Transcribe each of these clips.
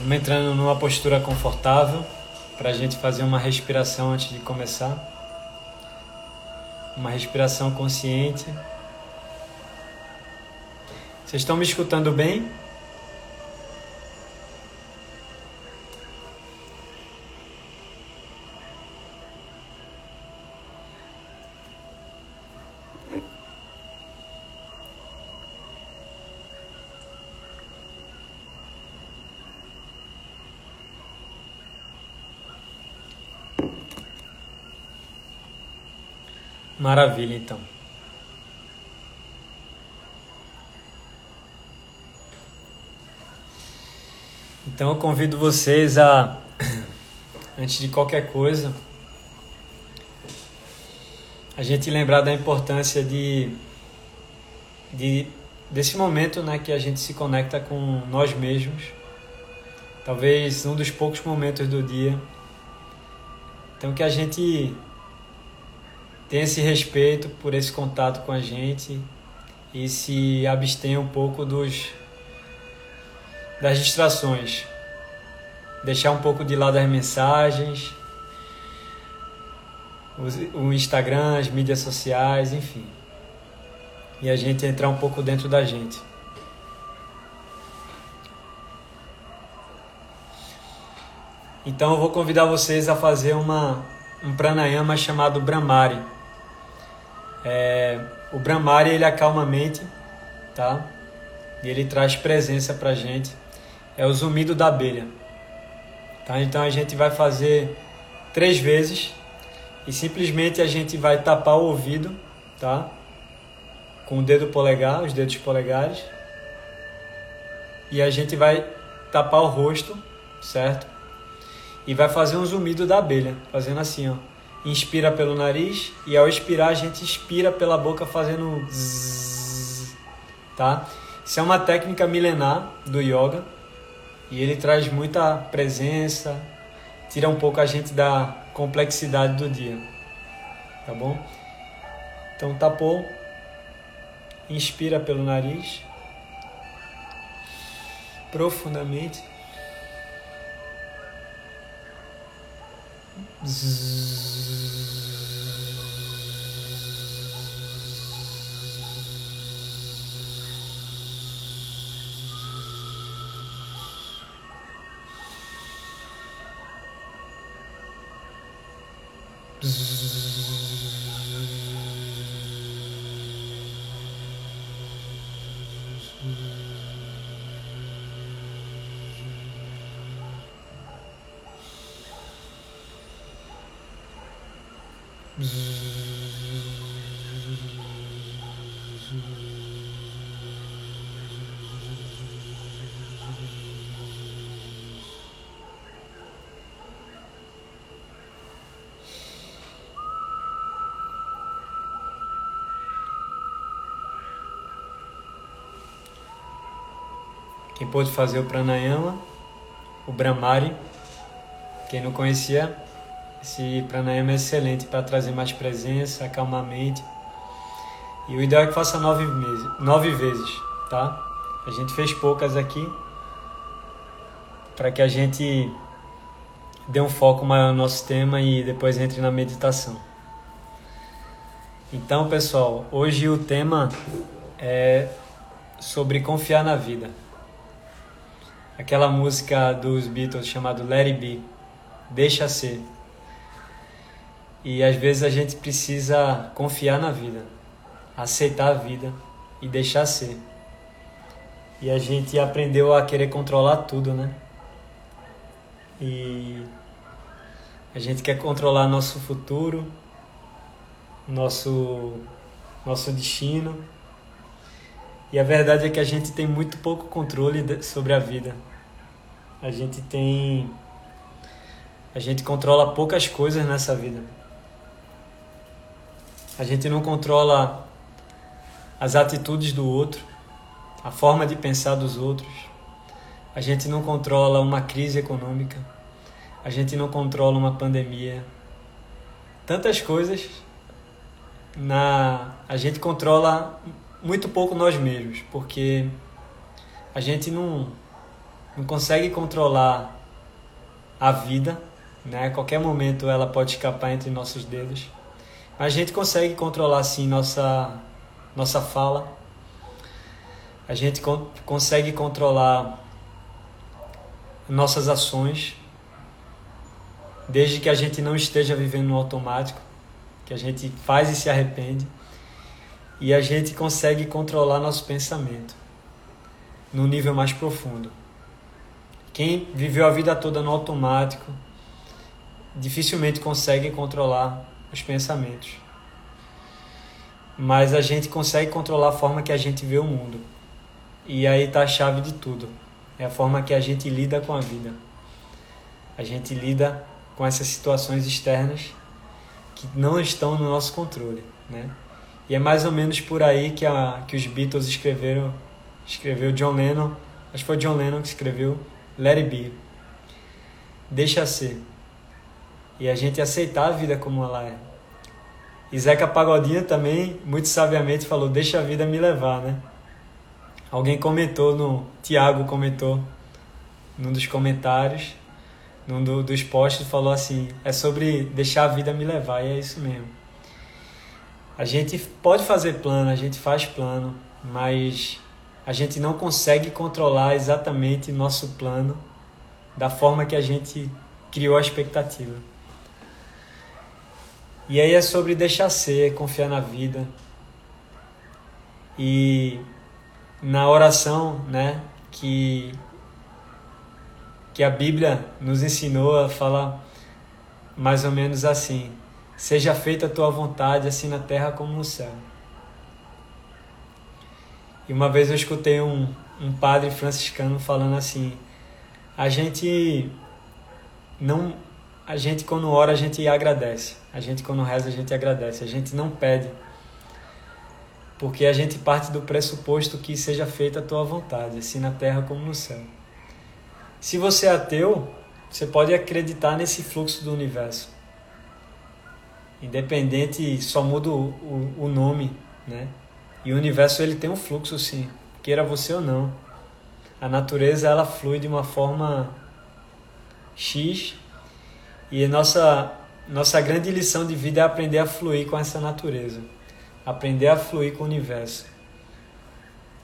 Vamos entrando numa postura confortável para a gente fazer uma respiração antes de começar. Uma respiração consciente. Vocês estão me escutando bem? Maravilha, então. Então eu convido vocês a, antes de qualquer coisa, a gente lembrar da importância de, de desse momento, né, que a gente se conecta com nós mesmos. Talvez um dos poucos momentos do dia. Então que a gente tenha esse respeito por esse contato com a gente e se abstenha um pouco dos das distrações. Deixar um pouco de lado as mensagens, o Instagram, as mídias sociais, enfim. E a gente entrar um pouco dentro da gente. Então eu vou convidar vocês a fazer uma, um pranayama chamado Brahmari. É, o Brahmari ele acalma a mente, tá? E ele traz presença pra gente. É o zumbido da abelha. Tá? Então a gente vai fazer três vezes e simplesmente a gente vai tapar o ouvido, tá? Com o dedo polegar, os dedos polegares. E a gente vai tapar o rosto, certo? E vai fazer um zumbido da abelha, fazendo assim, ó inspira pelo nariz e ao expirar a gente expira pela boca fazendo zzz, tá? Isso é uma técnica milenar do yoga e ele traz muita presença, tira um pouco a gente da complexidade do dia, tá bom? Então tapou, inspira pelo nariz profundamente. Zzz. Quem pôde fazer o pranayama, o Brahmari, quem não conhecia, esse pranayama é excelente para trazer mais presença, acalmar a mente. E o ideal é que faça nove, meses, nove vezes, tá? A gente fez poucas aqui para que a gente dê um foco maior no nosso tema e depois entre na meditação. Então, pessoal, hoje o tema é sobre confiar na vida. Aquela música dos Beatles chamada Let It Be, Deixa Ser. E às vezes a gente precisa confiar na vida, aceitar a vida e deixar ser. E a gente aprendeu a querer controlar tudo, né? E a gente quer controlar nosso futuro, nosso nosso destino. E a verdade é que a gente tem muito pouco controle sobre a vida. A gente tem a gente controla poucas coisas nessa vida. A gente não controla as atitudes do outro, a forma de pensar dos outros. A gente não controla uma crise econômica. A gente não controla uma pandemia. Tantas coisas na a gente controla muito pouco nós mesmos, porque a gente não não consegue controlar a vida, né? A qualquer momento ela pode escapar entre nossos dedos. Mas a gente consegue controlar sim nossa nossa fala. A gente con consegue controlar nossas ações, desde que a gente não esteja vivendo no automático, que a gente faz e se arrepende, e a gente consegue controlar nosso pensamento no nível mais profundo. Quem viveu a vida toda no automático dificilmente consegue controlar os pensamentos. Mas a gente consegue controlar a forma que a gente vê o mundo. E aí está a chave de tudo. É a forma que a gente lida com a vida. A gente lida com essas situações externas que não estão no nosso controle, né? E é mais ou menos por aí que, a, que os Beatles escreveram, escreveu John Lennon, acho que foi John Lennon que escreveu Let It Be. Deixa ser. E a gente aceitar a vida como ela é. E Zeca Pagodinho também, muito sabiamente, falou: Deixa a vida me levar, né? Alguém comentou no. Tiago comentou num dos comentários, num do, dos posts, falou assim: é sobre deixar a vida me levar, e é isso mesmo. A gente pode fazer plano, a gente faz plano, mas a gente não consegue controlar exatamente nosso plano da forma que a gente criou a expectativa. E aí é sobre deixar ser, confiar na vida. E na oração, né, que que a Bíblia nos ensinou a falar mais ou menos assim: Seja feita a tua vontade, assim na terra como no céu. E uma vez eu escutei um, um padre franciscano falando assim: a gente não. A gente quando ora a gente agradece. A gente quando reza a gente agradece. A gente não pede porque a gente parte do pressuposto que seja feita a tua vontade, assim na terra como no céu. Se você é ateu, você pode acreditar nesse fluxo do universo. Independente, só muda o, o, o nome, né? E o universo ele tem um fluxo sim, queira você ou não. A natureza ela flui de uma forma X e nossa nossa grande lição de vida é aprender a fluir com essa natureza aprender a fluir com o universo.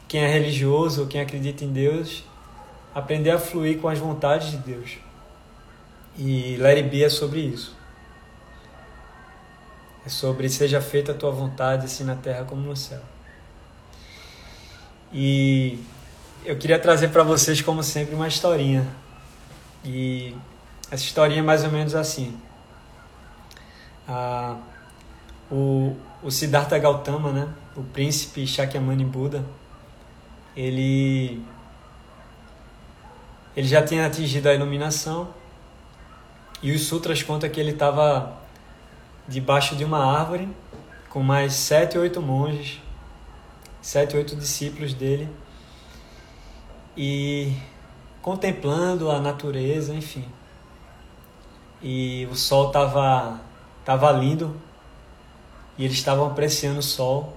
Quem é religioso, quem acredita em Deus, aprender a fluir com as vontades de Deus. E It Be é sobre isso. É sobre seja feita a tua vontade, assim na terra como no céu. E eu queria trazer para vocês, como sempre, uma historinha. E essa historinha é mais ou menos assim. Ah, o, o Siddhartha Gautama, né, o príncipe Shakyamuni Buda, ele ele já tinha atingido a iluminação e os sutras contam que ele estava debaixo de uma árvore com mais sete ou oito monges, sete oito discípulos dele e contemplando a natureza, enfim. E o sol estava tava lindo e eles estavam apreciando o sol.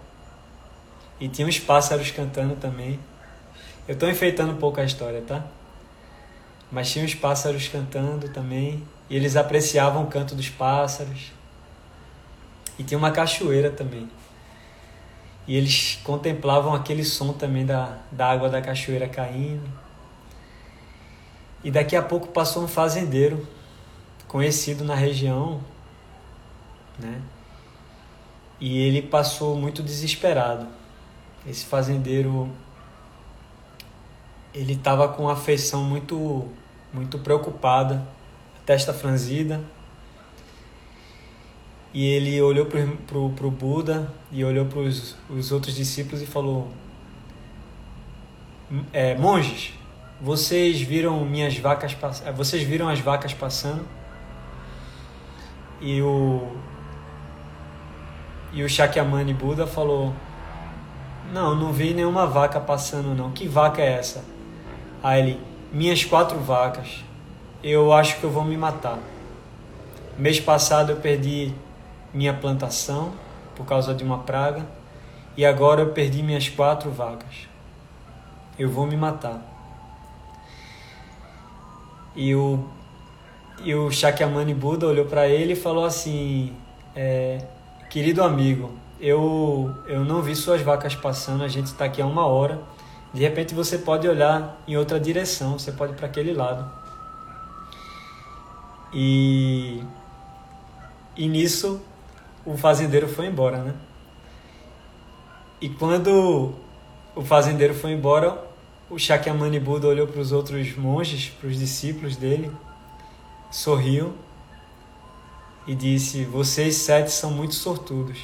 E tinha uns pássaros cantando também. Eu estou enfeitando um pouco a história, tá? Mas tinha uns pássaros cantando também. E eles apreciavam o canto dos pássaros. E tinha uma cachoeira também. E eles contemplavam aquele som também da, da água da cachoeira caindo. E daqui a pouco passou um fazendeiro conhecido na região, né? E ele passou muito desesperado. Esse fazendeiro ele estava com a feição muito muito preocupada, testa franzida. E ele olhou para pro Buda e olhou para os outros discípulos e falou: é, Monges, vocês viram minhas vacas vocês viram as vacas passando? E o e o Shakyamuni Buda falou: Não, não vi nenhuma vaca passando, não. Que vaca é essa? Aí ele: Minhas quatro vacas. Eu acho que eu vou me matar. Mês passado eu perdi minha plantação por causa de uma praga e agora eu perdi minhas quatro vacas. Eu vou me matar. E o, e o Shakyamuni Buda olhou para ele e falou assim: é, Querido amigo, eu, eu não vi suas vacas passando, a gente está aqui há uma hora. De repente você pode olhar em outra direção, você pode para aquele lado. E, e nisso o fazendeiro foi embora, né? E quando o fazendeiro foi embora, o Shakyamuni Buda olhou para os outros monges, para os discípulos dele, sorriu e disse: Vocês sete são muito sortudos,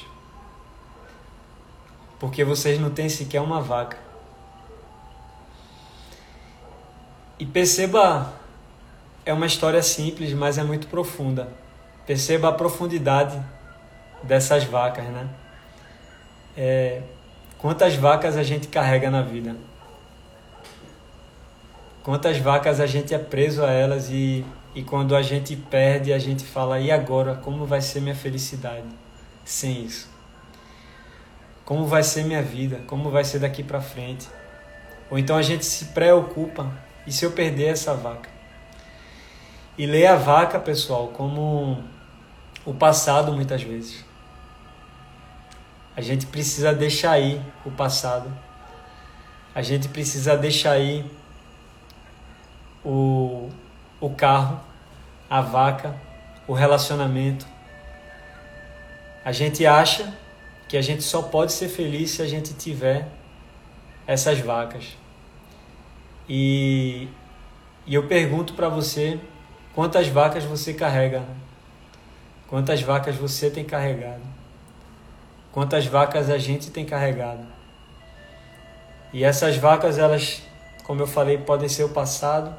porque vocês não têm sequer uma vaca. E perceba, é uma história simples, mas é muito profunda. Perceba a profundidade dessas vacas, né? É, quantas vacas a gente carrega na vida? Quantas vacas a gente é preso a elas e, e quando a gente perde, a gente fala: e agora? Como vai ser minha felicidade sem isso? Como vai ser minha vida? Como vai ser daqui para frente? Ou então a gente se preocupa: e se eu perder essa vaca? E lê a vaca, pessoal, como o passado muitas vezes. A gente precisa deixar ir o passado. A gente precisa deixar ir o, o carro, a vaca, o relacionamento. A gente acha que a gente só pode ser feliz se a gente tiver essas vacas. E, e eu pergunto para você quantas vacas você carrega? Quantas vacas você tem carregado? Quantas vacas a gente tem carregado? E essas vacas, elas, como eu falei, podem ser o passado,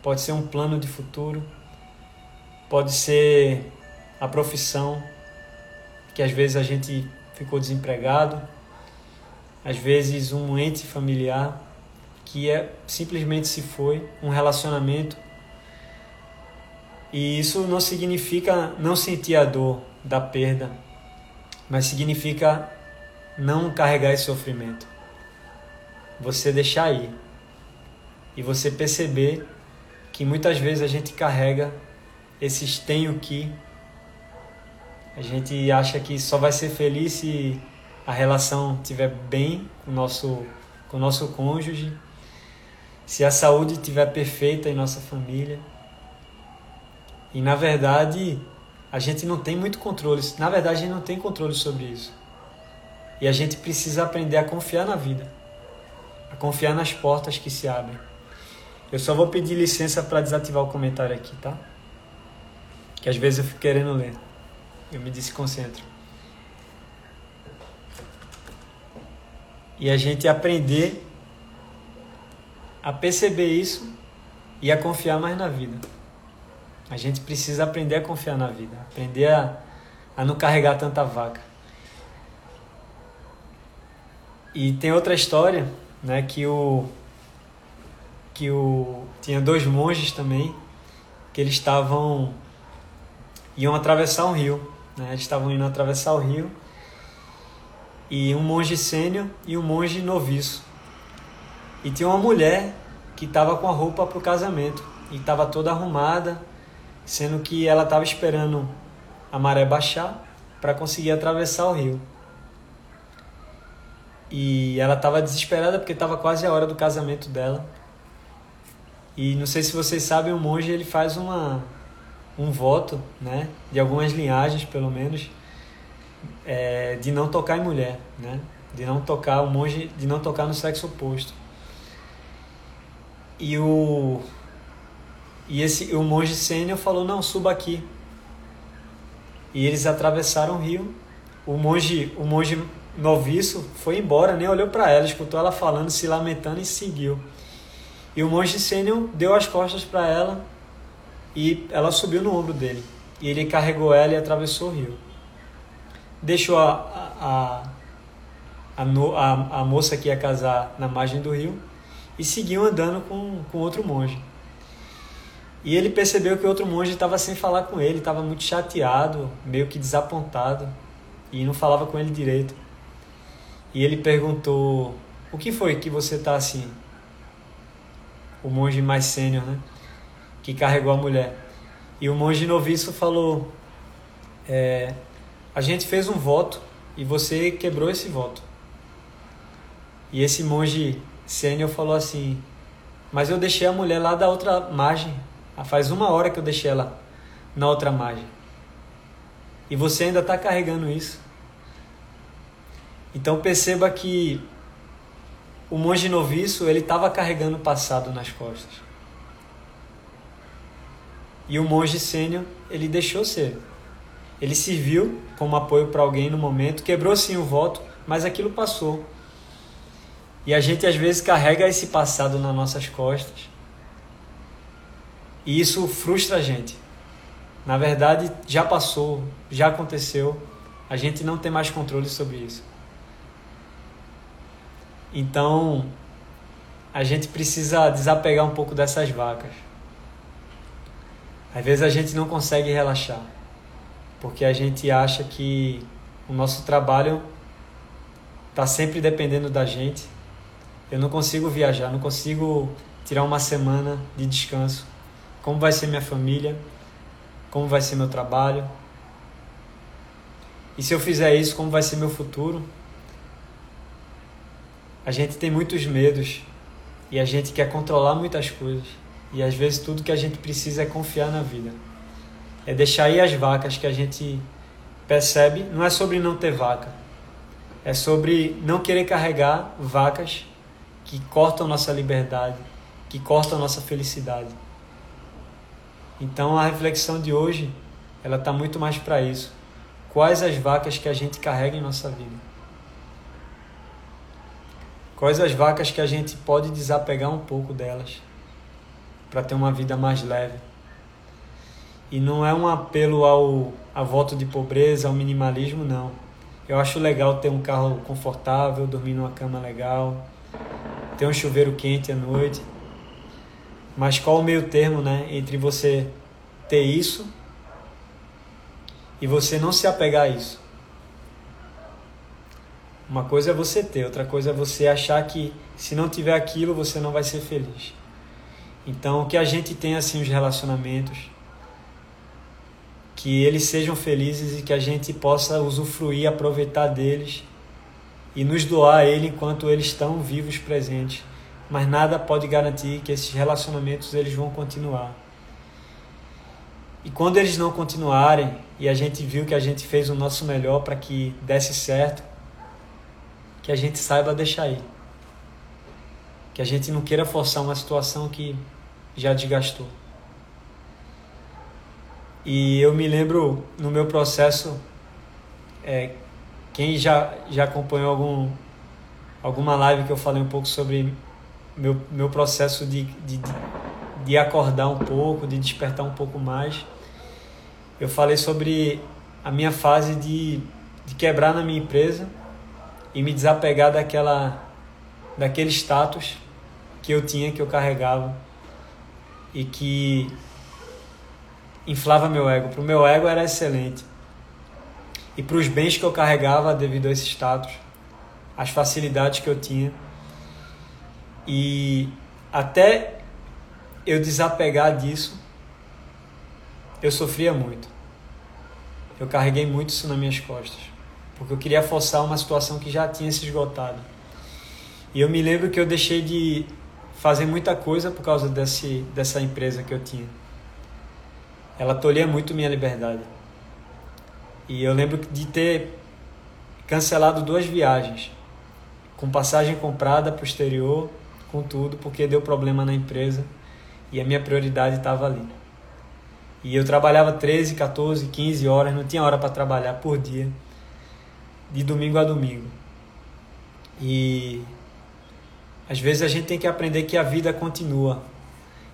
pode ser um plano de futuro, pode ser a profissão, que às vezes a gente ficou desempregado, às vezes um ente familiar que é simplesmente se foi, um relacionamento. E isso não significa não sentir a dor da perda, mas significa não carregar esse sofrimento. Você deixar ir e você perceber que muitas vezes a gente carrega esses tenho que. A gente acha que só vai ser feliz se a relação estiver bem com o nosso, com o nosso cônjuge, se a saúde estiver perfeita em nossa família. E na verdade, a gente não tem muito controle. Na verdade, a gente não tem controle sobre isso. E a gente precisa aprender a confiar na vida, a confiar nas portas que se abrem. Eu só vou pedir licença para desativar o comentário aqui, tá? Que às vezes eu fico querendo ler. Eu me desconcentro. E a gente aprender a perceber isso e a confiar mais na vida. A gente precisa aprender a confiar na vida, aprender a, a não carregar tanta vaca. E tem outra história, né, que o que o tinha dois monges também que eles estavam iam atravessar um rio, né? Eles estavam indo atravessar o rio e um monge sênior e um monge noviço. E tinha uma mulher que estava com a roupa para o casamento e estava toda arrumada, sendo que ela estava esperando a maré baixar para conseguir atravessar o rio. E ela estava desesperada porque estava quase a hora do casamento dela. E não sei se vocês sabem, o monge ele faz uma, um voto, né, de algumas linhagens pelo menos, é, de não tocar em mulher, né, de não tocar o monge, de não tocar no sexo oposto. E o e esse o monge sênior falou não suba aqui. E eles atravessaram o rio. O monge o monge noviço foi embora, nem olhou para ela, escutou ela falando, se lamentando e seguiu. E o monge sênior deu as costas para ela e ela subiu no ombro dele. E ele carregou ela e atravessou o rio. Deixou a, a, a, a, a moça que ia casar na margem do rio e seguiu andando com, com outro monge. E ele percebeu que outro monge estava sem falar com ele, estava muito chateado, meio que desapontado, e não falava com ele direito. E ele perguntou: O que foi que você está assim? o monge mais sênior, né? Que carregou a mulher. E o monge noviço falou: é, A gente fez um voto e você quebrou esse voto. E esse monge sênior falou assim: Mas eu deixei a mulher lá da outra margem. Ah, faz uma hora que eu deixei ela na outra margem. E você ainda está carregando isso. Então perceba que o monge noviço ele estava carregando o passado nas costas. E o monge sênior ele deixou ser. Ele serviu como apoio para alguém no momento, quebrou sim o voto, mas aquilo passou. E a gente às vezes carrega esse passado nas nossas costas. E isso frustra a gente. Na verdade, já passou, já aconteceu. A gente não tem mais controle sobre isso. Então, a gente precisa desapegar um pouco dessas vacas. Às vezes a gente não consegue relaxar, porque a gente acha que o nosso trabalho está sempre dependendo da gente. Eu não consigo viajar, não consigo tirar uma semana de descanso. Como vai ser minha família? Como vai ser meu trabalho? E se eu fizer isso, como vai ser meu futuro? A gente tem muitos medos e a gente quer controlar muitas coisas. E às vezes tudo que a gente precisa é confiar na vida. É deixar ir as vacas que a gente percebe. Não é sobre não ter vaca. É sobre não querer carregar vacas que cortam nossa liberdade, que cortam nossa felicidade. Então a reflexão de hoje, ela está muito mais para isso. Quais as vacas que a gente carrega em nossa vida? Quais as vacas que a gente pode desapegar um pouco delas para ter uma vida mais leve? E não é um apelo ao a voto de pobreza, ao minimalismo, não. Eu acho legal ter um carro confortável, dormir numa cama legal, ter um chuveiro quente à noite. Mas qual o meio termo, né, entre você ter isso e você não se apegar a isso? Uma coisa é você ter, outra coisa é você achar que se não tiver aquilo você não vai ser feliz. Então, que a gente tenha assim os relacionamentos, que eles sejam felizes e que a gente possa usufruir, aproveitar deles e nos doar a ele enquanto eles estão vivos, presentes. Mas nada pode garantir que esses relacionamentos eles vão continuar. E quando eles não continuarem e a gente viu que a gente fez o nosso melhor para que desse certo, que a gente saiba deixar ir. Que a gente não queira forçar uma situação que já desgastou. E eu me lembro no meu processo, é, quem já, já acompanhou algum, alguma live que eu falei um pouco sobre meu, meu processo de, de, de acordar um pouco, de despertar um pouco mais, eu falei sobre a minha fase de, de quebrar na minha empresa e me desapegar daquela daquele status que eu tinha, que eu carregava e que inflava meu ego. Para o meu ego era excelente. E para os bens que eu carregava devido a esse status, as facilidades que eu tinha. E até eu desapegar disso, eu sofria muito. Eu carreguei muito isso nas minhas costas porque eu queria forçar uma situação que já tinha se esgotado. E eu me lembro que eu deixei de fazer muita coisa por causa desse, dessa empresa que eu tinha. Ela tolhia muito minha liberdade. E eu lembro de ter cancelado duas viagens, com passagem comprada para o exterior, com tudo, porque deu problema na empresa e a minha prioridade estava ali. E eu trabalhava 13, 14, 15 horas, não tinha hora para trabalhar por dia de domingo a domingo. E às vezes a gente tem que aprender que a vida continua,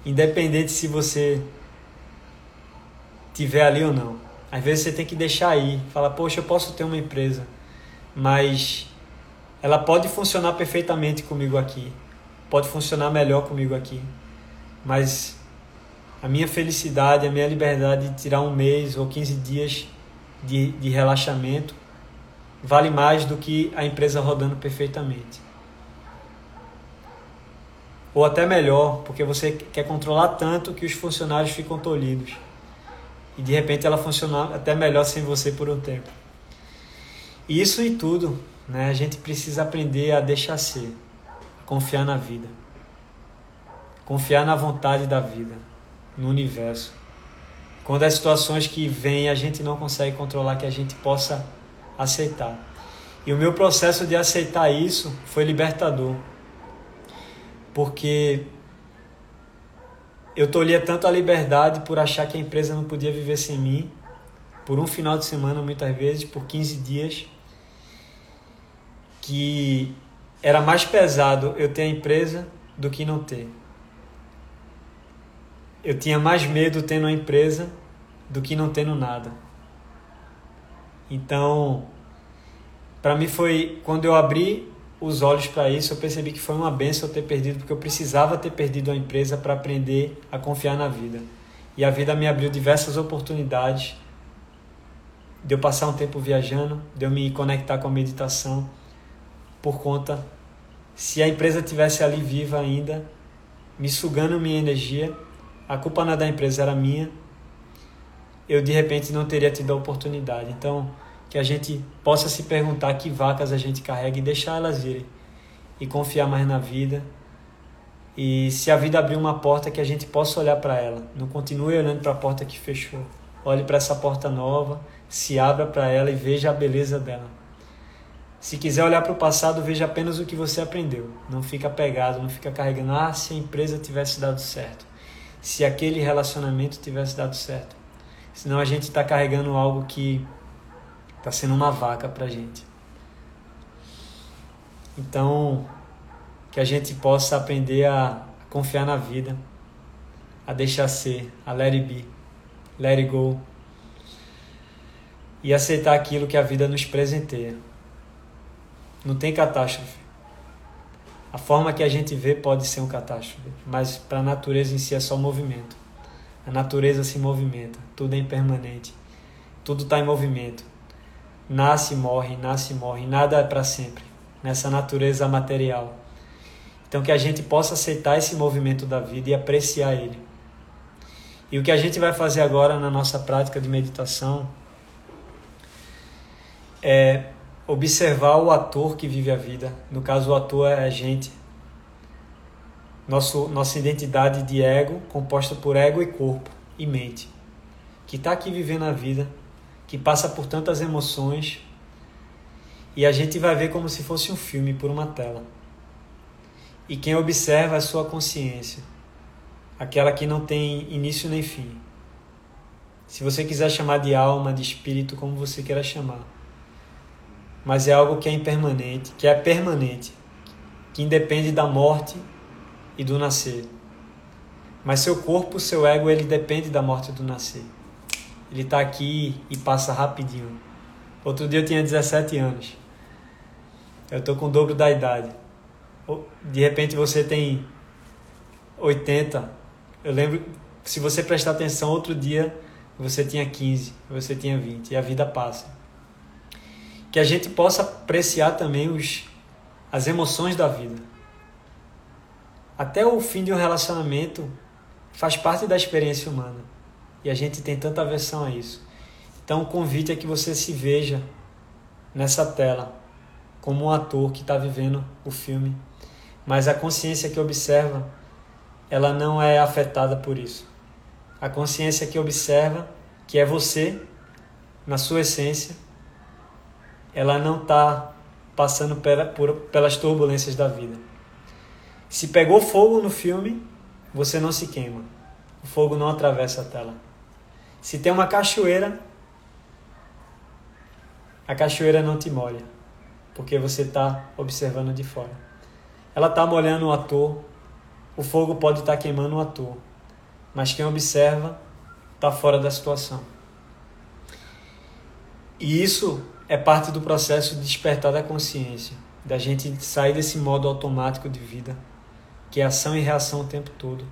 independente se você tiver ali ou não. Às vezes você tem que deixar aí, falar, poxa, eu posso ter uma empresa, mas ela pode funcionar perfeitamente comigo aqui, pode funcionar melhor comigo aqui, mas a minha felicidade, a minha liberdade de tirar um mês ou 15 dias de, de relaxamento vale mais do que a empresa rodando perfeitamente. Ou até melhor, porque você quer controlar tanto que os funcionários ficam tolhidos. E de repente ela funciona até melhor sem você por um tempo. Isso e tudo, né? A gente precisa aprender a deixar ser, confiar na vida. Confiar na vontade da vida, no universo. Quando as situações que vêm a gente não consegue controlar, que a gente possa aceitar. E o meu processo de aceitar isso foi libertador porque eu tolhia tanto a liberdade por achar que a empresa não podia viver sem mim, por um final de semana muitas vezes, por 15 dias, que era mais pesado eu ter a empresa do que não ter. Eu tinha mais medo tendo a empresa do que não tendo nada. Então, para mim foi quando eu abri os olhos para isso, eu percebi que foi uma benção eu ter perdido, porque eu precisava ter perdido a empresa para aprender a confiar na vida. E a vida me abriu diversas oportunidades de eu passar um tempo viajando, de eu me conectar com a meditação, por conta, se a empresa tivesse ali viva ainda, me sugando minha energia, a culpa não é da empresa, era minha, eu de repente não teria tido a oportunidade. Então, que a gente possa se perguntar que vacas a gente carrega e deixar elas irem e confiar mais na vida. E se a vida abrir uma porta que a gente possa olhar para ela, não continue olhando para a porta que fechou. Olhe para essa porta nova, se abra para ela e veja a beleza dela. Se quiser olhar para o passado, veja apenas o que você aprendeu. Não fica pegado, não fica carregando, ah, se a empresa tivesse dado certo. Se aquele relacionamento tivesse dado certo. Senão a gente está carregando algo que Está sendo uma vaca para a gente. Então, que a gente possa aprender a confiar na vida, a deixar ser, a let it be, let it go. E aceitar aquilo que a vida nos presenteia. Não tem catástrofe. A forma que a gente vê pode ser um catástrofe, mas para a natureza em si é só movimento. A natureza se movimenta, tudo é impermanente, tudo está em movimento nasce morre, nasce morre, nada é para sempre nessa natureza material. Então que a gente possa aceitar esse movimento da vida e apreciar ele. E o que a gente vai fazer agora na nossa prática de meditação é observar o ator que vive a vida. No caso, o ator é a gente. Nosso, nossa identidade de ego, composta por ego e corpo e mente, que está aqui vivendo a vida que passa por tantas emoções e a gente vai ver como se fosse um filme por uma tela. E quem observa é a sua consciência, aquela que não tem início nem fim. Se você quiser chamar de alma, de espírito, como você queira chamar. Mas é algo que é impermanente, que é permanente, que independe da morte e do nascer. Mas seu corpo, seu ego, ele depende da morte e do nascer. Ele está aqui e passa rapidinho. Outro dia eu tinha 17 anos. Eu estou com o dobro da idade. De repente você tem 80. Eu lembro, se você prestar atenção, outro dia você tinha 15, você tinha 20 e a vida passa. Que a gente possa apreciar também os, as emoções da vida. Até o fim de um relacionamento faz parte da experiência humana. E a gente tem tanta aversão a isso. Então o convite é que você se veja nessa tela como um ator que está vivendo o filme, mas a consciência que observa, ela não é afetada por isso. A consciência que observa, que é você, na sua essência, ela não está passando pela, por, pelas turbulências da vida. Se pegou fogo no filme, você não se queima. O fogo não atravessa a tela. Se tem uma cachoeira, a cachoeira não te molha, porque você está observando de fora. Ela está molhando o ator, o fogo pode estar tá queimando o ator, mas quem observa está fora da situação. E isso é parte do processo de despertar da consciência, da gente sair desse modo automático de vida, que é ação e reação o tempo todo,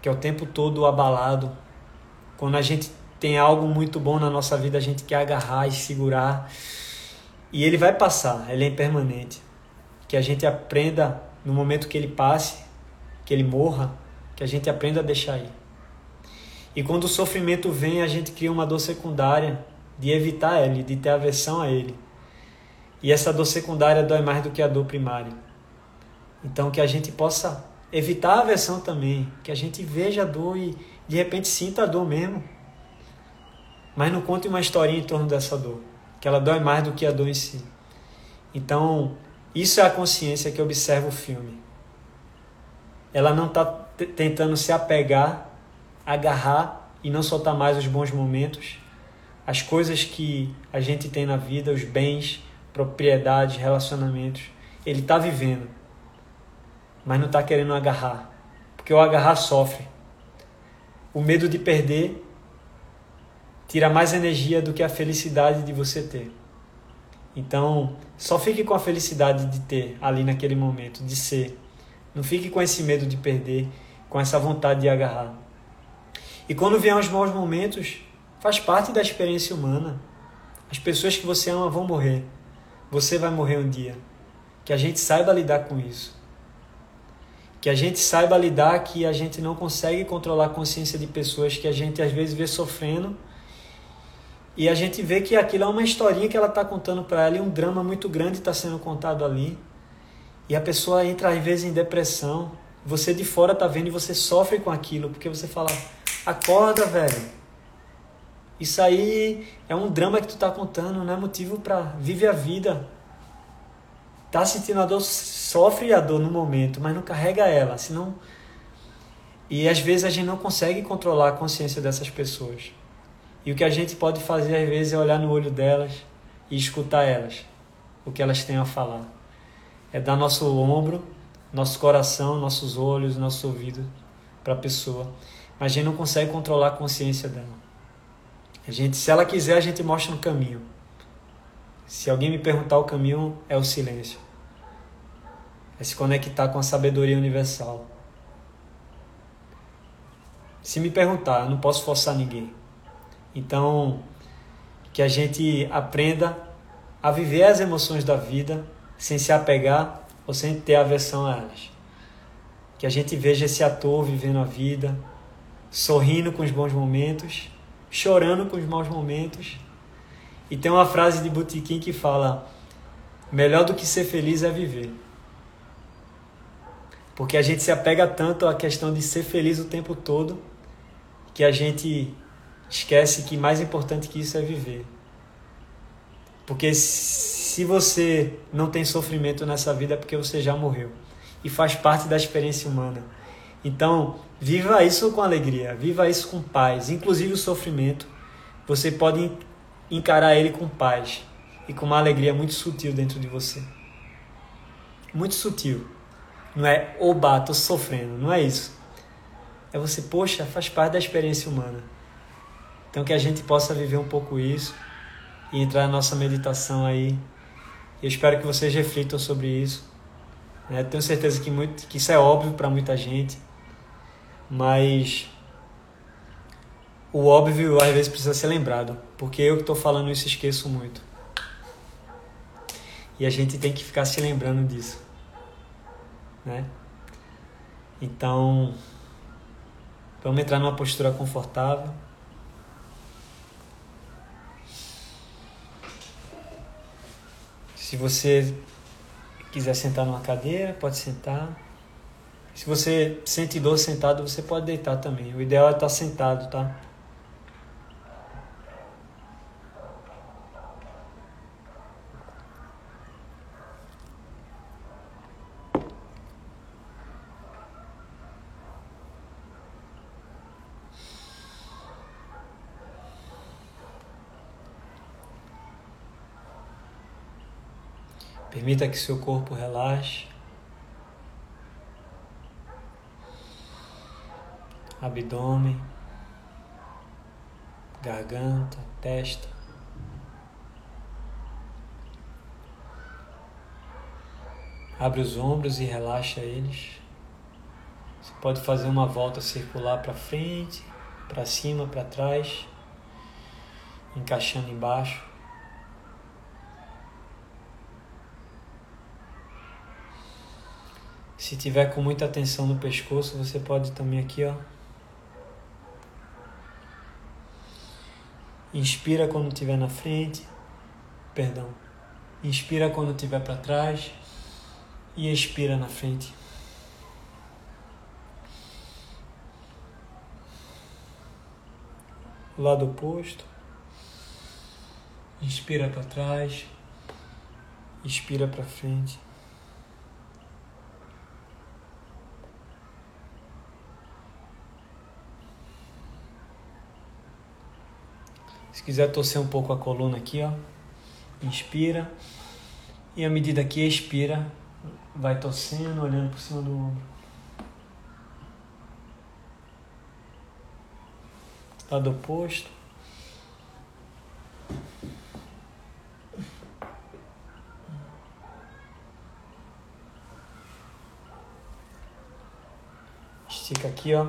que é o tempo todo abalado quando a gente tem algo muito bom na nossa vida, a gente quer agarrar e segurar. E ele vai passar, ele é impermanente. Que a gente aprenda, no momento que ele passe, que ele morra, que a gente aprenda a deixar ir. E quando o sofrimento vem, a gente cria uma dor secundária de evitar ele, de ter aversão a ele. E essa dor secundária dói mais do que a dor primária. Então que a gente possa evitar a aversão também, que a gente veja a dor e de repente sinta a dor mesmo. Mas não conte uma historinha em torno dessa dor, que ela dói mais do que a dor em si. Então, isso é a consciência que observa o filme. Ela não está tentando se apegar, agarrar e não soltar mais os bons momentos, as coisas que a gente tem na vida, os bens, propriedades, relacionamentos. Ele está vivendo, mas não está querendo agarrar, porque o agarrar sofre. O medo de perder tira mais energia do que a felicidade de você ter. Então, só fique com a felicidade de ter ali naquele momento, de ser. Não fique com esse medo de perder, com essa vontade de agarrar. E quando vier os maus momentos, faz parte da experiência humana. As pessoas que você ama vão morrer. Você vai morrer um dia. Que a gente saiba lidar com isso. Que a gente saiba lidar que a gente não consegue controlar a consciência de pessoas que a gente às vezes vê sofrendo e a gente vê que aquilo é uma historinha que ela está contando para ela e um drama muito grande está sendo contado ali. E a pessoa entra às vezes em depressão. Você de fora tá vendo e você sofre com aquilo, porque você fala: "Acorda, velho. Isso aí é um drama que tu tá contando, não é motivo para viver a vida. Tá sentindo a dor, sofre a dor no momento, mas não carrega ela, senão e às vezes a gente não consegue controlar a consciência dessas pessoas. E o que a gente pode fazer às vezes é olhar no olho delas e escutar elas, o que elas têm a falar. É dar nosso ombro, nosso coração, nossos olhos, nosso ouvido para a pessoa. Mas a gente não consegue controlar a consciência dela. A gente, se ela quiser, a gente mostra um caminho. Se alguém me perguntar o caminho, é o silêncio. É se conectar com a sabedoria universal. Se me perguntar, eu não posso forçar ninguém. Então, que a gente aprenda a viver as emoções da vida sem se apegar ou sem ter aversão a elas. Que a gente veja esse ator vivendo a vida, sorrindo com os bons momentos, chorando com os maus momentos. E tem uma frase de Botequim que fala: melhor do que ser feliz é viver. Porque a gente se apega tanto à questão de ser feliz o tempo todo que a gente esquece que mais importante que isso é viver. Porque se você não tem sofrimento nessa vida é porque você já morreu e faz parte da experiência humana. Então, viva isso com alegria, viva isso com paz, inclusive o sofrimento. Você pode encarar ele com paz e com uma alegria muito sutil dentro de você. Muito sutil. Não é, oba, tô sofrendo, não é isso. É você, poxa, faz parte da experiência humana. Então que a gente possa viver um pouco isso e entrar na nossa meditação aí. Eu espero que vocês reflitam sobre isso. Né? Tenho certeza que, muito, que isso é óbvio para muita gente, mas o óbvio às vezes precisa ser lembrado, porque eu que estou falando isso esqueço muito. E a gente tem que ficar se lembrando disso. Né? Então, vamos entrar numa postura confortável. Se você quiser sentar numa cadeira, pode sentar. Se você sente dor sentado, você pode deitar também. O ideal é estar sentado, tá? Permita que seu corpo relaxe. Abdômen, garganta, testa. Abre os ombros e relaxa eles. Você pode fazer uma volta circular para frente, para cima, para trás, encaixando embaixo. Se tiver com muita tensão no pescoço, você pode também aqui, ó. Inspira quando estiver na frente, perdão. Inspira quando estiver para trás e expira na frente. Lado oposto. Inspira para trás, expira para frente. Se quiser torcer um pouco a coluna aqui, ó. Inspira. E à medida que expira, vai torcendo, olhando por cima do ombro. Lado oposto. Estica aqui, ó.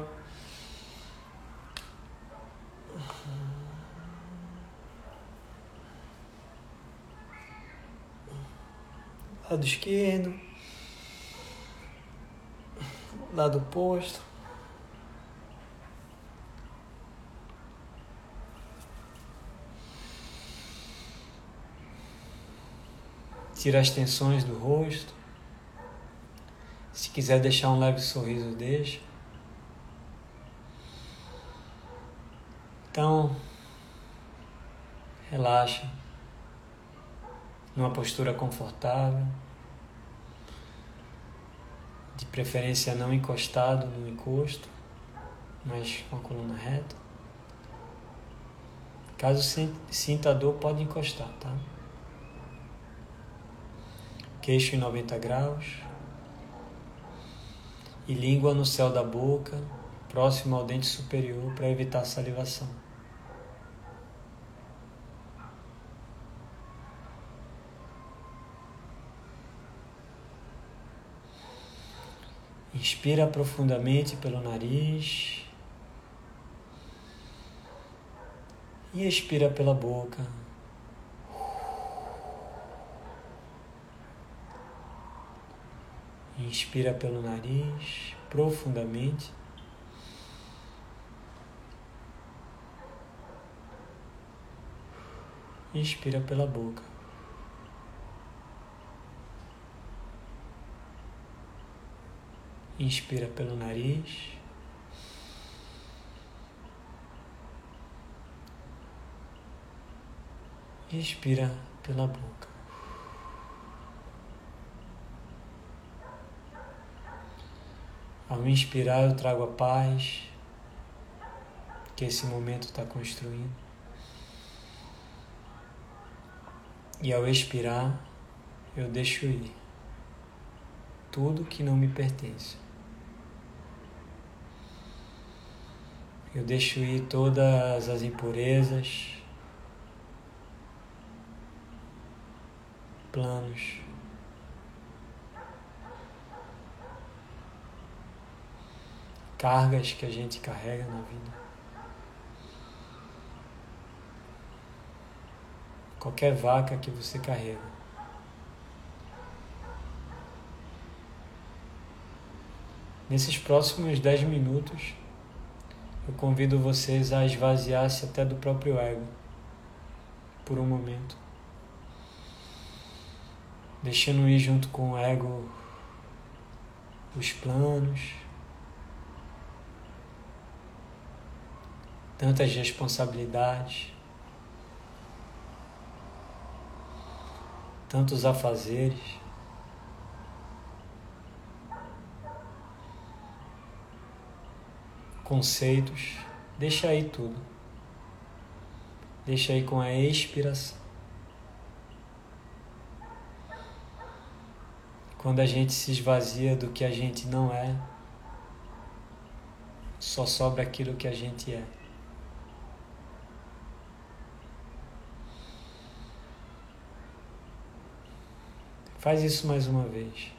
Lado esquerdo, lado oposto. Tira as tensões do rosto. Se quiser deixar um leve sorriso, deixa. Então, relaxa numa postura confortável, de preferência não encostado no encosto, mas com a coluna reta. Caso sinta dor, pode encostar, tá? Queixo em 90 graus e língua no céu da boca, próximo ao dente superior, para evitar salivação. Inspira profundamente pelo nariz e expira pela boca. Inspira pelo nariz profundamente. Inspira pela boca. Inspira pelo nariz. Expira pela boca. Ao inspirar, eu trago a paz que esse momento está construindo. E ao expirar, eu deixo ir tudo que não me pertence. Eu deixo ir todas as impurezas, planos. Cargas que a gente carrega na vida. Qualquer vaca que você carrega. Nesses próximos 10 minutos, eu convido vocês a esvaziar-se até do próprio ego por um momento. Deixando ir junto com o ego os planos, tantas responsabilidades, tantos afazeres. Conceitos, deixa aí tudo. Deixa aí com a expiração. Quando a gente se esvazia do que a gente não é, só sobra aquilo que a gente é. Faz isso mais uma vez.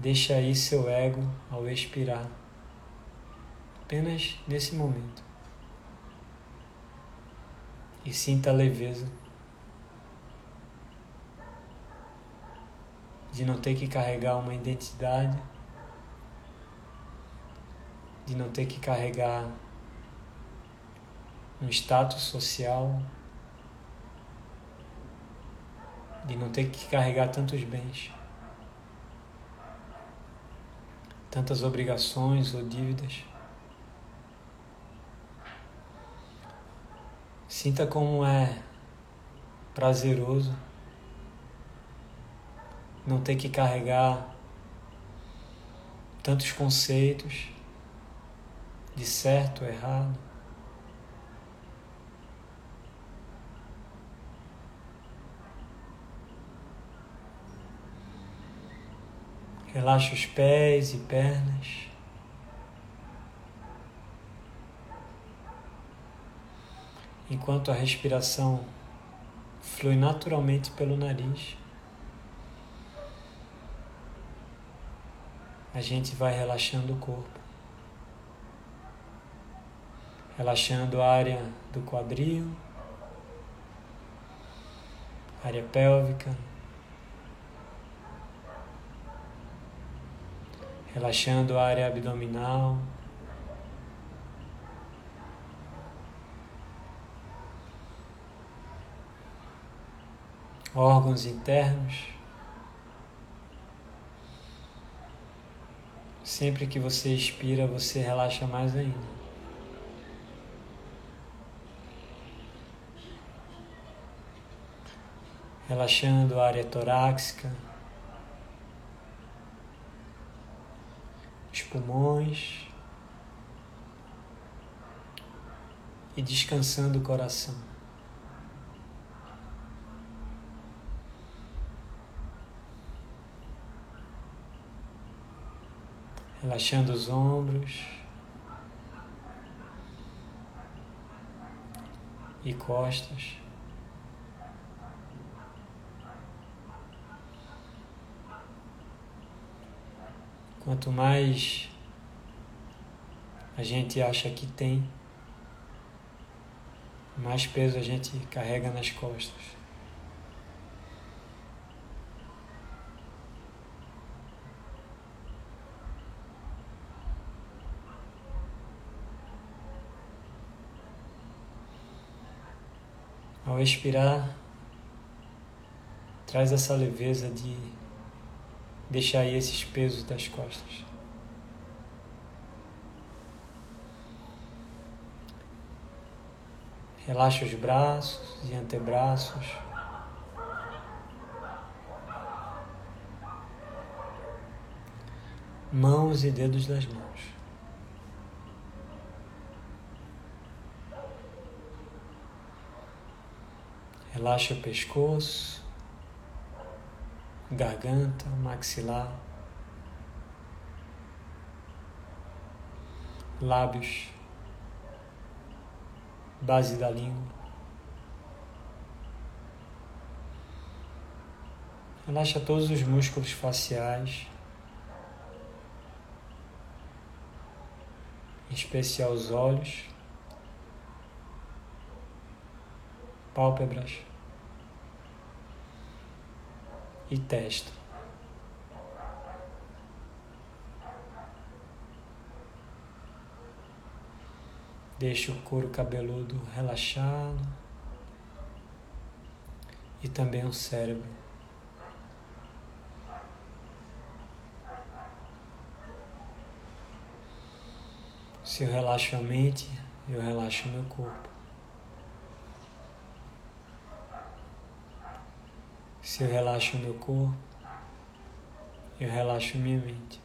Deixa aí seu ego ao expirar, apenas nesse momento. E sinta a leveza de não ter que carregar uma identidade, de não ter que carregar um status social, de não ter que carregar tantos bens, tantas obrigações ou dívidas. Sinta como é prazeroso não ter que carregar tantos conceitos de certo ou errado. Relaxa os pés e pernas. Enquanto a respiração flui naturalmente pelo nariz. A gente vai relaxando o corpo, relaxando a área do quadril, área pélvica, relaxando a área abdominal. órgãos internos. Sempre que você expira, você relaxa mais ainda. Relaxando a área torácica, os pulmões e descansando o coração. relaxando os ombros e costas. Quanto mais a gente acha que tem, mais peso a gente carrega nas costas. Ao expirar, traz essa leveza de deixar aí esses pesos das costas. Relaxa os braços e antebraços. Mãos e dedos das mãos. Relaxa o pescoço, garganta, maxilar, lábios, base da língua. Relaxa todos os músculos faciais, em especial os olhos, pálpebras. E testa. Deixe o couro cabeludo relaxado e também o cérebro. Se eu relaxo a mente, eu relaxo meu corpo. Se eu relaxo meu corpo, eu relaxo minha mente.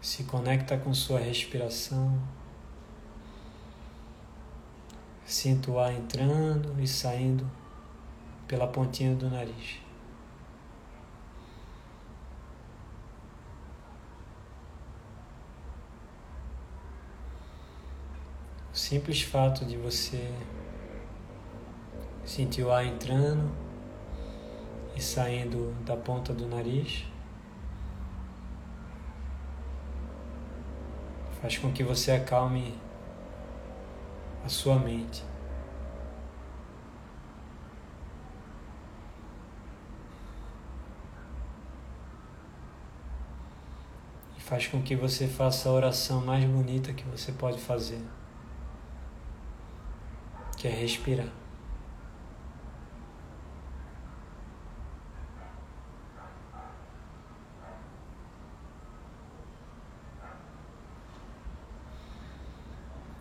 Se conecta com sua respiração. Sinto o ar entrando e saindo pela pontinha do nariz. O simples fato de você Sentir o ar entrando e saindo da ponta do nariz. Faz com que você acalme a sua mente. E faz com que você faça a oração mais bonita que você pode fazer, que é respirar.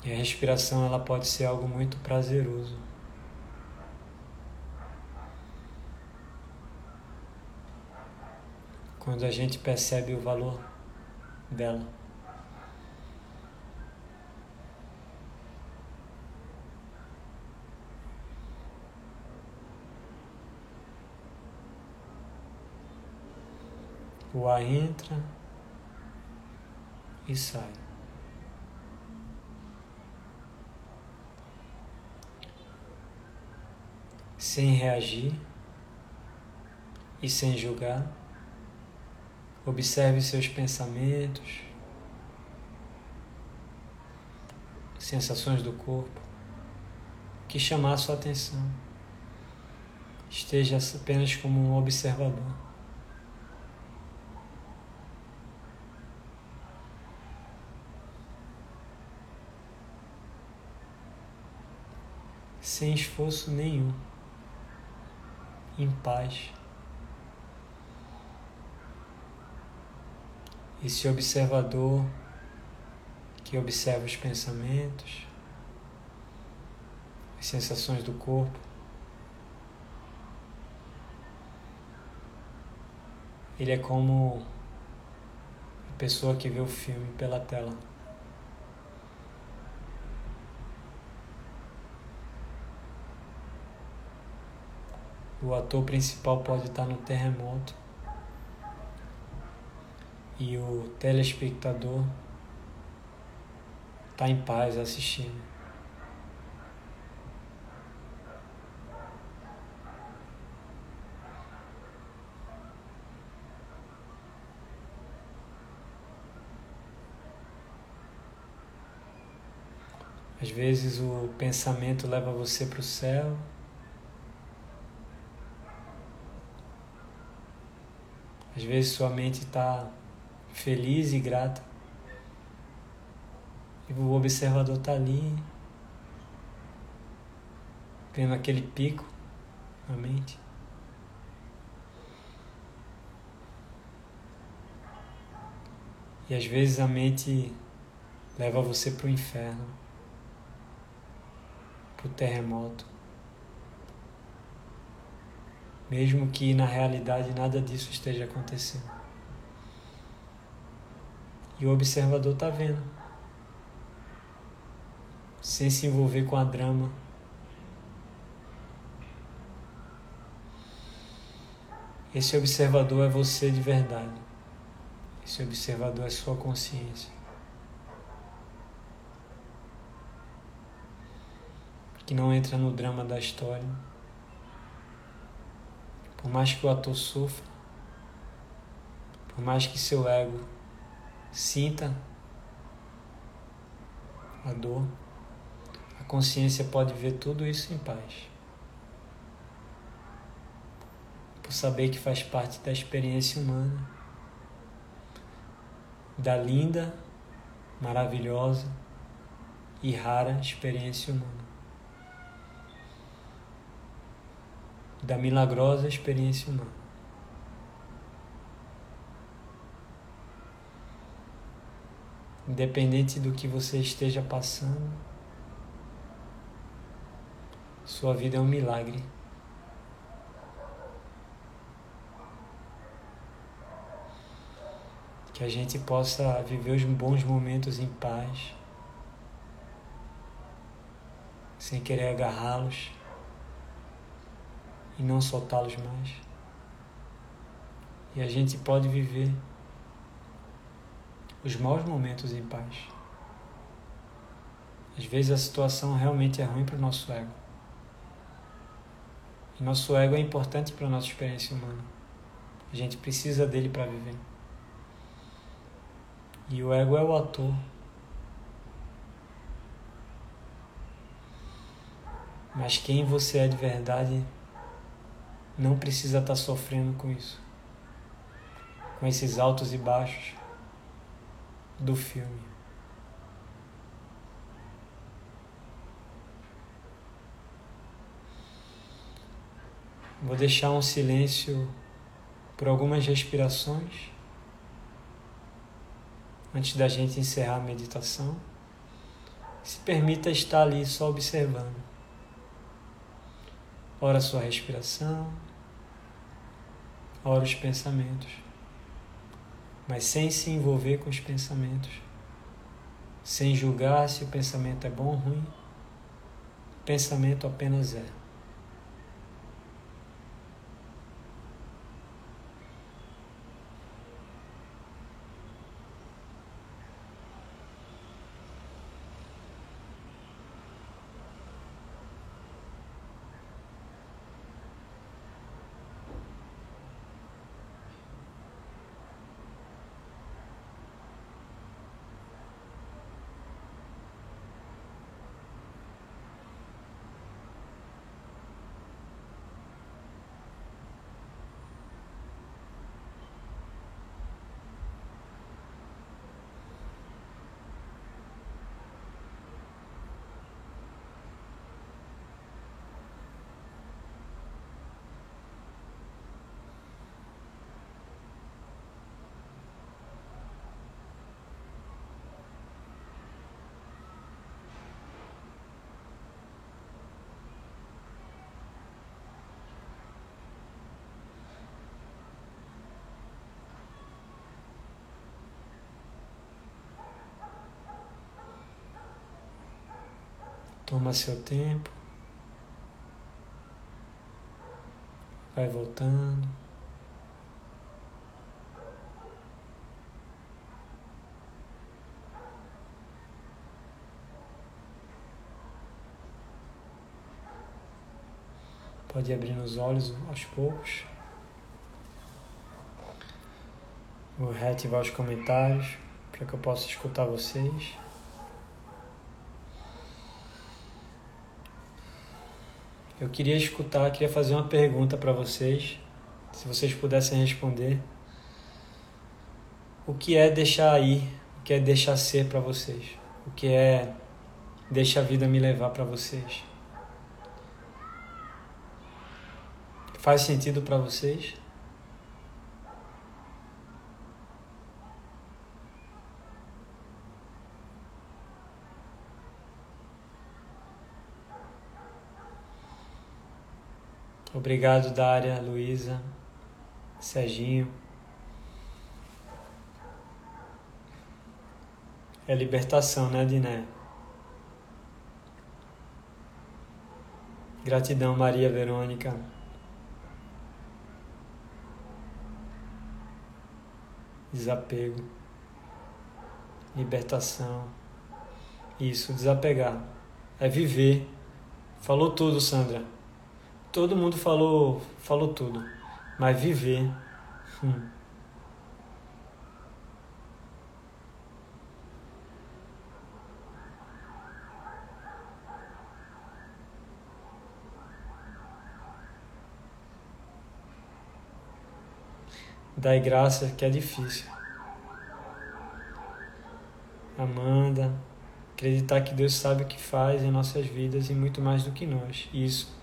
E a respiração ela pode ser algo muito prazeroso. Quando a gente percebe o valor dela. O ar entra e sai. sem reagir e sem julgar. Observe seus pensamentos, sensações do corpo que chamar sua atenção. Esteja apenas como um observador. Sem esforço nenhum em paz. Esse observador que observa os pensamentos, as sensações do corpo, ele é como a pessoa que vê o filme pela tela. o ator principal pode estar no terremoto e o telespectador está em paz assistindo. Às vezes o pensamento leva você para o céu, Às vezes sua mente está feliz e grata. E o observador está ali, vendo aquele pico na mente. E às vezes a mente leva você para o inferno, para o terremoto mesmo que na realidade nada disso esteja acontecendo. E o observador está vendo, sem se envolver com a drama. Esse observador é você de verdade. Esse observador é sua consciência. Que não entra no drama da história por mais que o ator sofra, por mais que seu ego sinta a dor, a consciência pode ver tudo isso em paz. Por saber que faz parte da experiência humana, da linda, maravilhosa e rara experiência humana. da milagrosa experiência humana. Independente do que você esteja passando, sua vida é um milagre. Que a gente possa viver os bons momentos em paz, sem querer agarrá-los e não soltá-los mais. E a gente pode viver os maus momentos em paz. Às vezes a situação realmente é ruim para o nosso ego. Nosso ego é importante para a nossa experiência humana. A gente precisa dele para viver. E o ego é o ator. Mas quem você é de verdade não precisa estar sofrendo com isso. Com esses altos e baixos do filme. Vou deixar um silêncio por algumas respirações antes da gente encerrar a meditação. Se permita estar ali só observando. Ora a sua respiração, ora os pensamentos, mas sem se envolver com os pensamentos, sem julgar se o pensamento é bom ou ruim. O pensamento apenas é. Toma seu tempo. Vai voltando. Pode abrir os olhos aos poucos. Vou reativar os comentários para que eu possa escutar vocês. Eu queria escutar, queria fazer uma pergunta para vocês, se vocês pudessem responder. O que é deixar ir? O que é deixar ser para vocês? O que é deixa a vida me levar para vocês? Faz sentido para vocês? Obrigado, Dária, Luísa, Serginho. É libertação, né, Diné? Gratidão, Maria Verônica. Desapego. Libertação. Isso, desapegar. É viver. Falou tudo, Sandra. Todo mundo falou, falou tudo, mas viver. Hum. Dai graça que é difícil. Amanda, acreditar que Deus sabe o que faz em nossas vidas e muito mais do que nós. Isso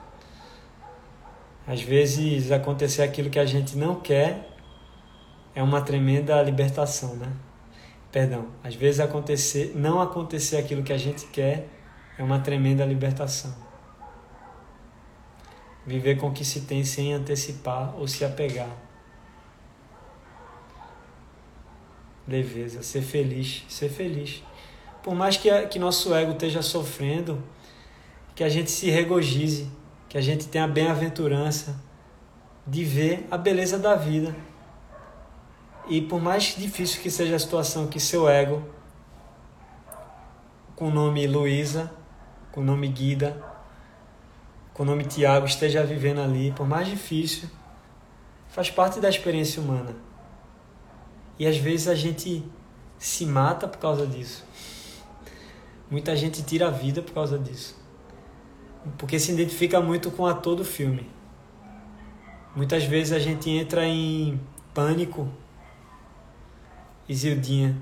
às vezes acontecer aquilo que a gente não quer é uma tremenda libertação, né? Perdão, às vezes acontecer, não acontecer aquilo que a gente quer é uma tremenda libertação. Viver com o que se tem sem antecipar ou se apegar. Leveza, ser feliz, ser feliz. Por mais que, que nosso ego esteja sofrendo, que a gente se regozije que a gente tenha a bem-aventurança de ver a beleza da vida. E por mais difícil que seja a situação que seu ego, com o nome Luísa, com o nome Guida, com o nome Tiago esteja vivendo ali, por mais difícil, faz parte da experiência humana. E às vezes a gente se mata por causa disso. Muita gente tira a vida por causa disso. Porque se identifica muito com o ator do filme. Muitas vezes a gente entra em pânico. Isildinha,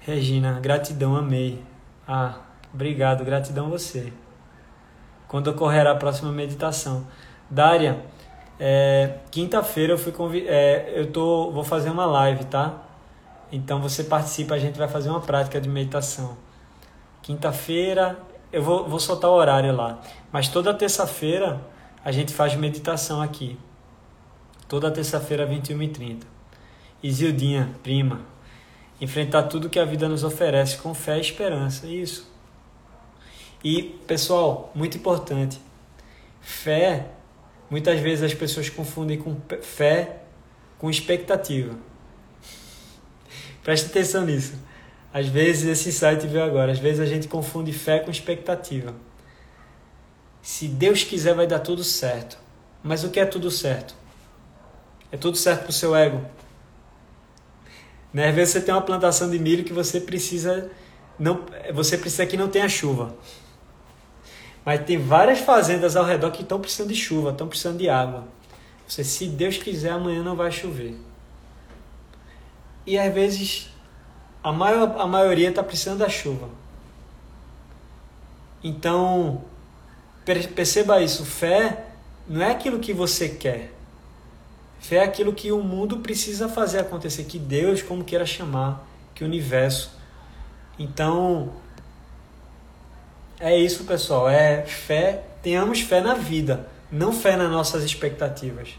Regina, gratidão, amei. Ah, obrigado, gratidão você quando ocorrerá a próxima meditação. Dária, é, quinta-feira eu fui convid... É, eu tô, vou fazer uma live, tá? Então você participa, a gente vai fazer uma prática de meditação. Quinta-feira, eu vou, vou soltar o horário lá. Mas toda terça-feira a gente faz meditação aqui. Toda terça-feira, 21h30. Isildinha, prima. Enfrentar tudo que a vida nos oferece com fé e esperança. Isso. E, pessoal, muito importante, fé, muitas vezes as pessoas confundem com fé com expectativa. Preste atenção nisso. Às vezes esse site veio agora, às vezes a gente confunde fé com expectativa. Se Deus quiser vai dar tudo certo. Mas o que é tudo certo? É tudo certo para o seu ego. Né? Às vezes você tem uma plantação de milho que você precisa não, você precisa que não tenha chuva. Mas tem várias fazendas ao redor que estão precisando de chuva, estão precisando de água. Você, se Deus quiser, amanhã não vai chover. E às vezes a, maior, a maioria está precisando da chuva. Então, perceba isso: fé não é aquilo que você quer. Fé é aquilo que o mundo precisa fazer acontecer, que Deus, como queira chamar, que o universo. Então, é isso, pessoal. É fé. Tenhamos fé na vida, não fé nas nossas expectativas.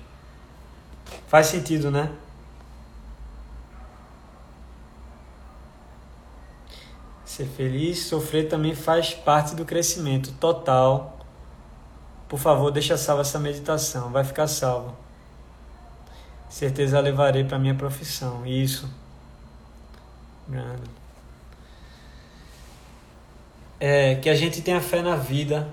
Faz sentido, né? Ser feliz, sofrer também faz parte do crescimento total. Por favor, deixa salva essa meditação. Vai ficar salva. Certeza levarei para minha profissão. Isso. É, que a gente tenha fé na vida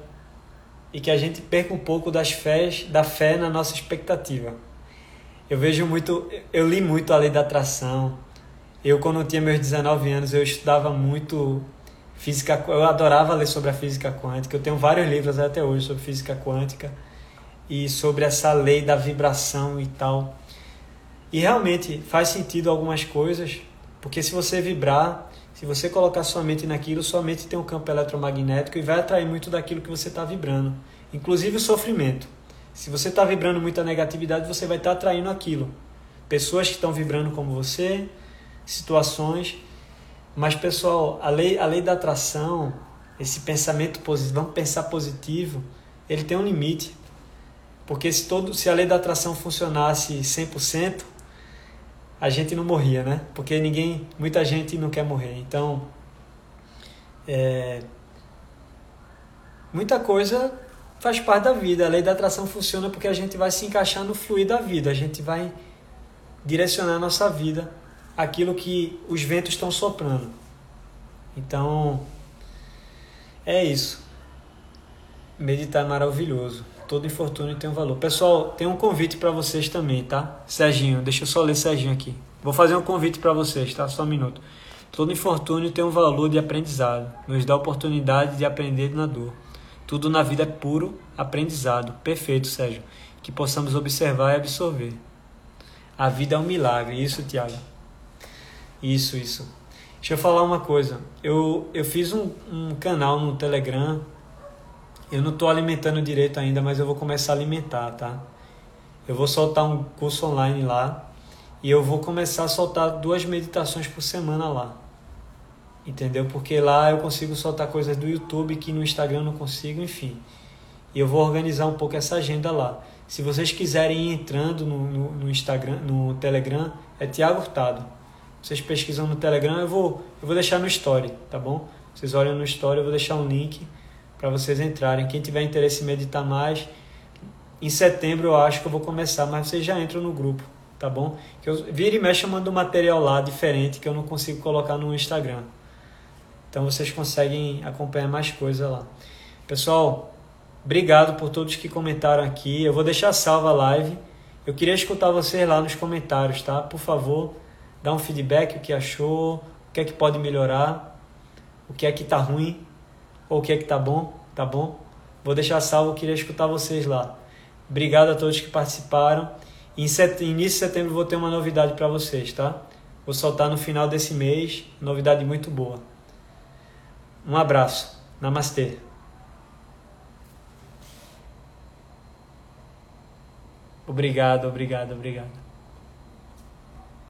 e que a gente perca um pouco das fés, da fé na nossa expectativa. Eu vejo muito, eu li muito a lei da atração. Eu quando eu tinha meus 19 anos, eu estudava muito física, eu adorava ler sobre a física quântica. Eu tenho vários livros até hoje sobre física quântica e sobre essa lei da vibração e tal. E realmente faz sentido algumas coisas, porque se você vibrar, se você colocar sua mente naquilo, sua mente tem um campo eletromagnético e vai atrair muito daquilo que você está vibrando, inclusive o sofrimento. Se você está vibrando muita negatividade, você vai estar tá atraindo aquilo. Pessoas que estão vibrando como você, situações. Mas, pessoal, a lei, a lei da atração, esse pensamento positivo, vamos pensar positivo, ele tem um limite. Porque se, todo, se a lei da atração funcionasse 100%, a gente não morria, né? Porque ninguém, muita gente não quer morrer. Então, é, muita coisa faz parte da vida. A lei da atração funciona porque a gente vai se encaixar no fluir da vida. A gente vai direcionar a nossa vida aquilo que os ventos estão soprando. Então, é isso. Meditar é maravilhoso. Todo infortúnio tem um valor. Pessoal, tem um convite para vocês também, tá? Serginho, deixa eu só ler Serginho aqui. Vou fazer um convite para vocês, tá? Só um minuto. Todo infortúnio tem um valor de aprendizado. Nos dá a oportunidade de aprender na dor. Tudo na vida é puro aprendizado. Perfeito, Sérgio. Que possamos observar e absorver. A vida é um milagre. Isso, Tiago. Isso, isso. Deixa eu falar uma coisa. Eu, eu fiz um, um canal no Telegram eu não estou alimentando direito ainda, mas eu vou começar a alimentar, tá? Eu vou soltar um curso online lá e eu vou começar a soltar duas meditações por semana lá. Entendeu? Porque lá eu consigo soltar coisas do YouTube que no Instagram eu não consigo, enfim. E eu vou organizar um pouco essa agenda lá. Se vocês quiserem ir entrando no, no, no Instagram, no Telegram, é Tiago Hurtado. Vocês pesquisam no Telegram, eu vou, eu vou deixar no Story, tá bom? Vocês olham no Story, eu vou deixar um link para vocês entrarem. Quem tiver interesse em meditar mais, em setembro eu acho que eu vou começar, mas vocês já entram no grupo, tá bom? Que eu vira e mexe eu mando material lá diferente que eu não consigo colocar no Instagram. Então vocês conseguem acompanhar mais coisas lá. Pessoal, Obrigado por todos que comentaram aqui. Eu vou deixar salva a live. Eu queria escutar vocês lá nos comentários, tá? Por favor, dá um feedback, o que achou, o que é que pode melhorar, o que é que tá ruim, ou o que é que tá bom, tá bom? Vou deixar salvo, queria escutar vocês lá. Obrigado a todos que participaram. Em set... início de setembro vou ter uma novidade para vocês, tá? Vou soltar no final desse mês, novidade muito boa. Um abraço. Namastê. Obrigado, obrigado, obrigado.